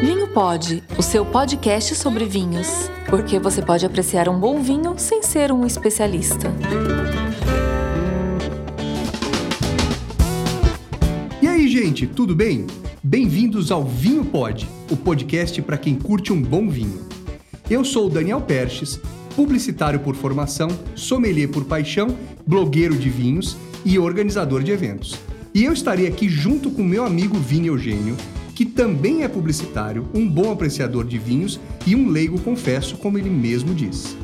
Vinho Pode, o seu podcast sobre vinhos, porque você pode apreciar um bom vinho sem ser um especialista. E aí, gente, tudo bem? Bem-vindos ao Vinho Pod, o podcast para quem curte um bom vinho. Eu sou o Daniel Perches, publicitário por formação, sommelier por paixão, blogueiro de vinhos e organizador de eventos. E eu estarei aqui junto com meu amigo Vini Eugênio, que também é publicitário, um bom apreciador de vinhos e um leigo, confesso, como ele mesmo diz.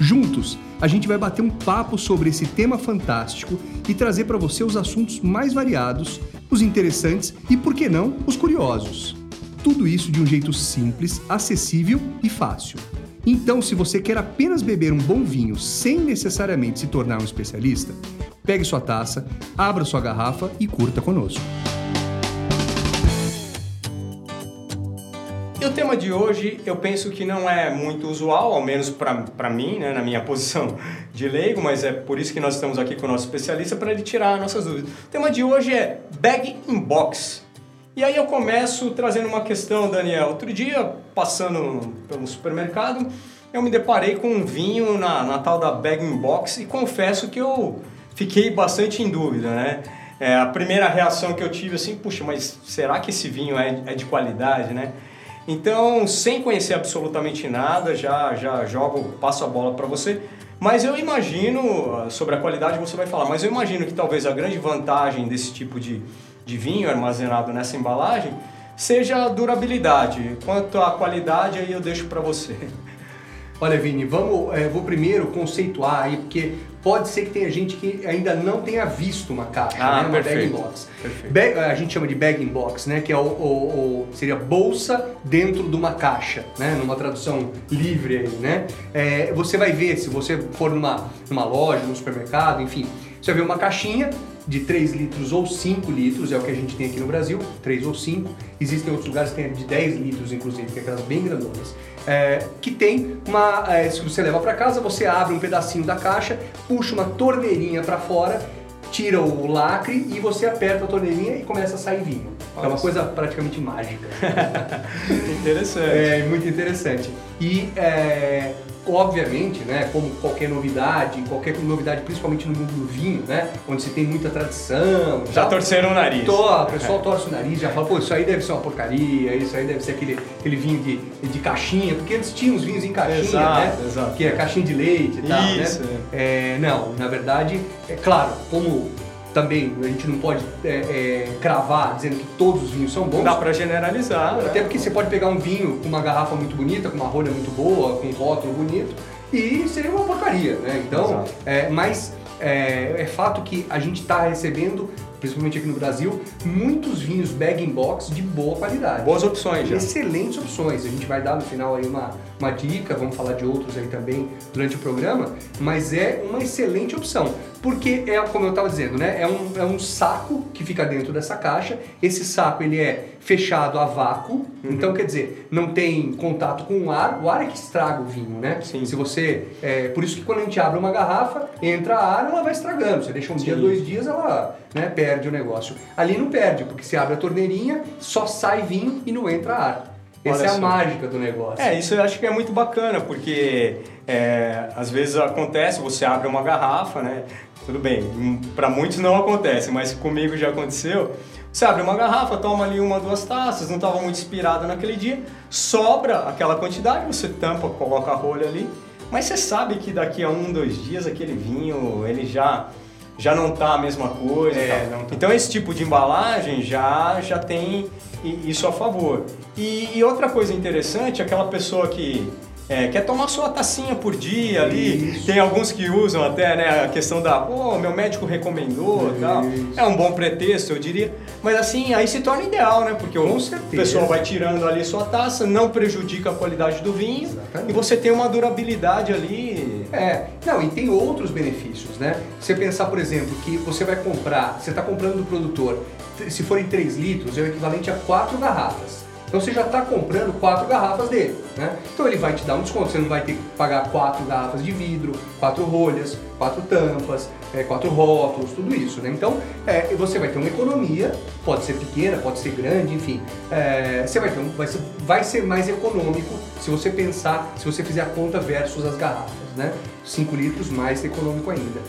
Juntos, a gente vai bater um papo sobre esse tema fantástico e trazer para você os assuntos mais variados, os interessantes e, por que não, os curiosos. Tudo isso de um jeito simples, acessível e fácil. Então, se você quer apenas beber um bom vinho sem necessariamente se tornar um especialista, pegue sua taça, abra sua garrafa e curta conosco. E o tema de hoje eu penso que não é muito usual, ao menos para mim, né, na minha posição de leigo, mas é por isso que nós estamos aqui com o nosso especialista para ele tirar nossas dúvidas. O tema de hoje é bag in box. E aí eu começo trazendo uma questão, Daniel. Outro dia, passando pelo supermercado, eu me deparei com um vinho na, na tal da bag in box e confesso que eu fiquei bastante em dúvida, né? É, a primeira reação que eu tive assim, puxa, mas será que esse vinho é, é de qualidade, né? Então, sem conhecer absolutamente nada, já, já jogo, passo a bola para você. Mas eu imagino, ah, sobre a qualidade você vai falar, mas eu imagino que talvez a grande vantagem desse tipo de, de vinho armazenado nessa embalagem seja a durabilidade. Quanto à qualidade, aí eu deixo para você. Olha, Vini, vamos, é, vou primeiro conceituar aí, porque pode ser que tenha gente que ainda não tenha visto uma caixa, ah, né? Uma bag in box. Bag, a gente chama de bag in box, né? Que é o, o, o, seria bolsa dentro de uma caixa, né? Numa tradução livre aí, né? É, você vai ver, se você for numa, numa loja, num supermercado, enfim, você vai ver uma caixinha de 3 litros ou 5 litros, é o que a gente tem aqui no Brasil, 3 ou 5. Existem outros lugares que tem de 10 litros, inclusive, que é aquelas bem grandonas. É, que tem uma. É, se você leva para casa, você abre um pedacinho da caixa, puxa uma torneirinha para fora, tira o lacre e você aperta a torneirinha e começa a sair vinho. Nossa. É uma coisa praticamente mágica. interessante. É muito interessante. E é, obviamente, né, como qualquer novidade, qualquer novidade, principalmente no mundo do vinho, né, onde se tem muita tradição. Já torceram o nariz. O pessoal torce o nariz, já fala, pô, isso aí deve ser uma porcaria, isso aí deve ser aquele, aquele vinho de, de caixinha, porque antes tinha os vinhos em caixinha, exato, né? Exato. Que é caixinha de leite e tal, isso, né? É. É, não, na verdade, é claro, como também a gente não pode é, é, cravar dizendo que todos os vinhos são bons. Não dá para generalizar. Até né? porque você pode pegar um vinho com uma garrafa muito bonita, com uma rolha muito boa, com um rótulo bonito, e seria uma porcaria, né? Então, é, mas é, é fato que a gente está recebendo principalmente aqui no Brasil, muitos vinhos bag in box de boa qualidade. Boas opções já. Excelentes opções. A gente vai dar no final aí uma, uma dica, vamos falar de outros aí também durante o programa, mas é uma excelente opção. Porque é, como eu estava dizendo, né? É um, é um saco que fica dentro dessa caixa. Esse saco ele é fechado a vácuo, uhum. então quer dizer, não tem contato com o ar. O ar é que estraga o vinho, né? Sim. Se você, é, por isso que quando a gente abre uma garrafa, entra ar, ela vai estragando. Você deixa um Sim. dia, dois dias, ela né, perde o negócio. Ali não perde, porque se abre a torneirinha, só sai vinho e não entra ar. Essa Olha é a só. mágica do negócio. É, isso eu acho que é muito bacana, porque é, às vezes acontece, você abre uma garrafa, né? Tudo bem, para muitos não acontece, mas comigo já aconteceu. Você abre uma garrafa, toma ali uma, duas taças, não estava muito inspirado naquele dia, sobra aquela quantidade, você tampa, coloca a rolha ali, mas você sabe que daqui a um, dois dias aquele vinho, ele já já não tá a mesma coisa. É, tá. Então esse tipo de embalagem já, já tem isso a favor. E, e outra coisa interessante, aquela pessoa que é, quer tomar sua tacinha por dia ali. Isso. Tem alguns que usam até né, a questão da, pô, meu médico recomendou tal. É um bom pretexto, eu diria. Mas assim, aí se torna ideal, né? Porque Com o certeza. pessoal vai tirando ali sua taça, não prejudica a qualidade do vinho Exatamente. e você tem uma durabilidade ali. É, não, e tem outros benefícios, né? Você pensar, por exemplo, que você vai comprar, você está comprando do produtor, se forem 3 litros, é o equivalente a 4 garrafas. Então você já está comprando quatro garrafas dele, né? Então ele vai te dar um desconto, você não vai ter que pagar quatro garrafas de vidro, quatro rolhas, quatro tampas, é, quatro rótulos, tudo isso, né? Então é, você vai ter uma economia, pode ser pequena, pode ser grande, enfim, é, você vai ter um, vai, ser, vai ser mais econômico se você pensar, se você fizer a conta versus as garrafas, né? 5 litros mais econômico ainda.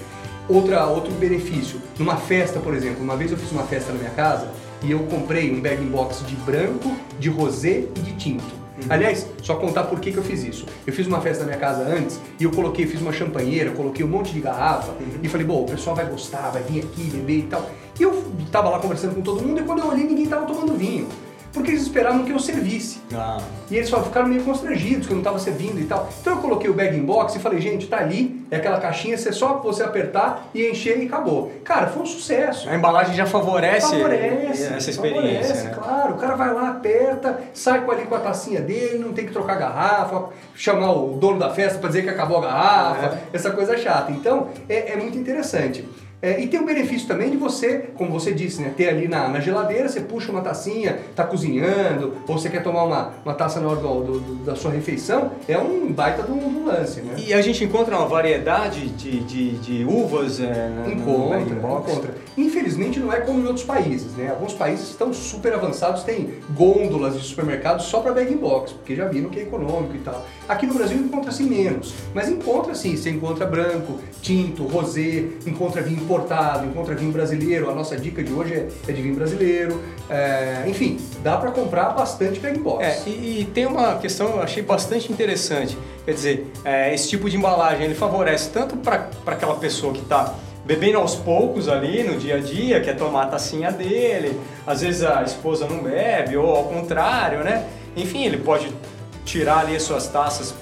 Outra, outro benefício, numa festa, por exemplo, uma vez eu fiz uma festa na minha casa e eu comprei um bag box de branco, de rosé e de tinto. Uhum. Aliás, só contar por que, que eu fiz isso. Eu fiz uma festa na minha casa antes e eu coloquei, fiz uma champanheira, coloquei um monte de garrafa uhum. e falei, bom, o pessoal vai gostar, vai vir aqui beber e tal. E eu tava lá conversando com todo mundo e quando eu olhei ninguém tava tomando vinho porque eles esperavam que eu servisse. Ah. E eles só ficaram meio constrangidos que eu não estava servindo e tal. Então eu coloquei o bag in box e falei, gente, tá ali, é aquela caixinha, é só você apertar e encher e acabou. Cara, foi um sucesso. A embalagem já favorece, favorece essa experiência. Favorece, né? claro. O cara vai lá, aperta, sai com ali com a tacinha dele, não tem que trocar garrafa, chamar o dono da festa para dizer que acabou a garrafa, é. essa coisa chata. Então é, é muito interessante. É, e tem o benefício também de você, como você disse, né, ter ali na, na geladeira, você puxa uma tacinha, tá cozinhando, ou você quer tomar uma, uma taça na hora do, do, do, da sua refeição, é um baita do, do lance, né? E a gente encontra uma variedade de, de, de uvas é, encontra, encontra. Infelizmente não é como em outros países, né? Alguns países estão super avançados, tem gôndolas de supermercados só para bag box, porque já viram que é econômico e tal. Aqui no Brasil encontra-se menos, mas encontra sim, você encontra branco, tinto, rosé, encontra vinho importado, encontra vinho brasileiro. A nossa dica de hoje é, é de vinho brasileiro. É, enfim, dá para comprar bastante bag box. É, e, e, tem uma questão que eu achei bastante interessante. Quer dizer, é, esse tipo de embalagem ele favorece tanto para aquela pessoa que está bebendo aos poucos ali no dia a dia, quer tomar a tacinha dele, às vezes a esposa não bebe, ou ao contrário, né? Enfim, ele pode tirar ali as suas taças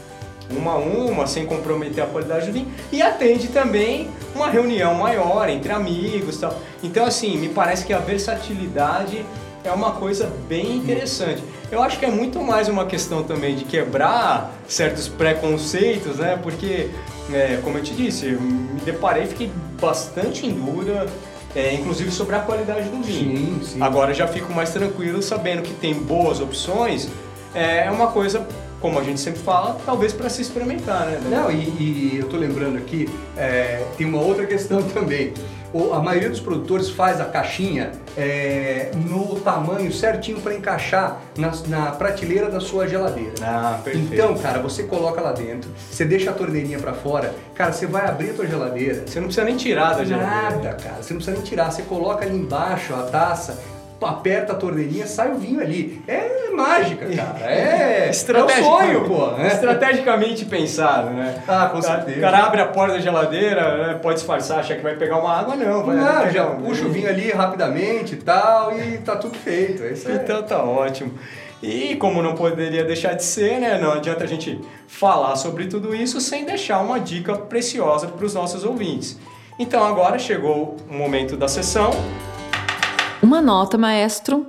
uma a uma, sem comprometer a qualidade do vinho, e atende também uma reunião maior entre amigos tal. Então, assim, me parece que a versatilidade é uma coisa bem interessante. Eu acho que é muito mais uma questão também de quebrar certos preconceitos, né? Porque, é, como eu te disse, eu me deparei e fiquei bastante dúvida, é, inclusive sobre a qualidade do vinho. Sim, sim. Agora já fico mais tranquilo sabendo que tem boas opções. É uma coisa como a gente sempre fala, talvez para se experimentar, né? Não, e, e eu estou lembrando aqui, é, tem uma outra questão também. A maioria dos produtores faz a caixinha é, no tamanho certinho para encaixar na, na, prateleira da sua geladeira. Ah, perfeito. Então, cara, você coloca lá dentro, você deixa a torneirinha para fora, cara, você vai abrir a tua geladeira. Você não precisa nem tirar da geladeira. Nada, cara, você não precisa nem tirar. Você coloca ali embaixo a taça, aperta a torneirinha, sai o vinho ali. É mágica, cara. É, é um sonho, pô. Né? Estrategicamente pensado, né? Ah, com certeza. O cara abre a porta da geladeira, né? pode disfarçar, achar que vai pegar uma água, não. Vai não, já um... puxa o vinho ali rapidamente e tal, e tá tudo feito. É isso então tá ótimo. E como não poderia deixar de ser, né, não adianta a gente falar sobre tudo isso sem deixar uma dica preciosa para os nossos ouvintes. Então agora chegou o momento da sessão uma nota, maestro.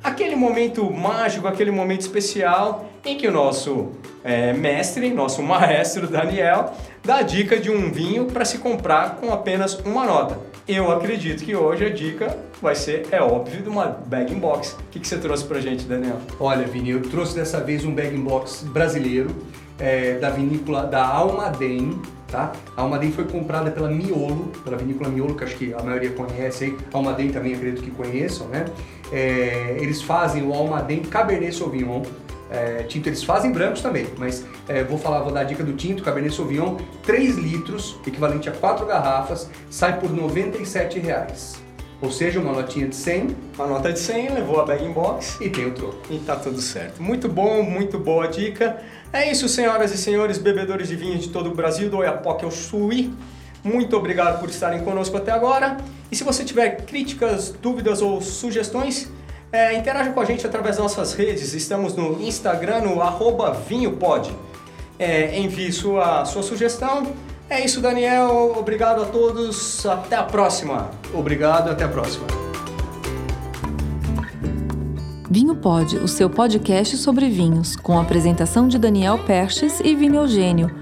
Aquele momento mágico, aquele momento especial em que o nosso é, mestre, nosso maestro Daniel, dá a dica de um vinho para se comprar com apenas uma nota. Eu acredito que hoje a dica vai ser, é óbvio, de uma bag box. O que, que você trouxe pra gente, Daniel? Olha, Vini, eu trouxe dessa vez um bag box brasileiro é, da vinícola da Almaden, tá? A Almaden foi comprada pela Miolo, pela vinícola Miolo, que acho que a maioria conhece aí. A Almaden também acredito que conheçam, né? É, eles fazem o Almaden Cabernet Sauvignon. É, tinto eles fazem brancos também, mas é, vou falar, vou dar a dica do tinto, Cabernet Sauvignon, 3 litros, equivalente a 4 garrafas, sai por 97 reais. Ou seja, uma notinha de 100. Uma nota de 100, levou a bag in box. E tem o troco. E tá tudo certo. Muito bom, muito boa dica. É isso, senhoras e senhores, bebedores de vinho de todo o Brasil, do Oiapoque ao Suí. Muito obrigado por estarem conosco até agora. E se você tiver críticas, dúvidas ou sugestões, é, interaja com a gente através das nossas redes. Estamos no Instagram, no arroba vinhopod. É, envie sua, sua sugestão é isso, Daniel. Obrigado a todos. Até a próxima. Obrigado, até a próxima. Vinho Pod, o seu podcast sobre vinhos, com a apresentação de Daniel Perches e Vini Eugênio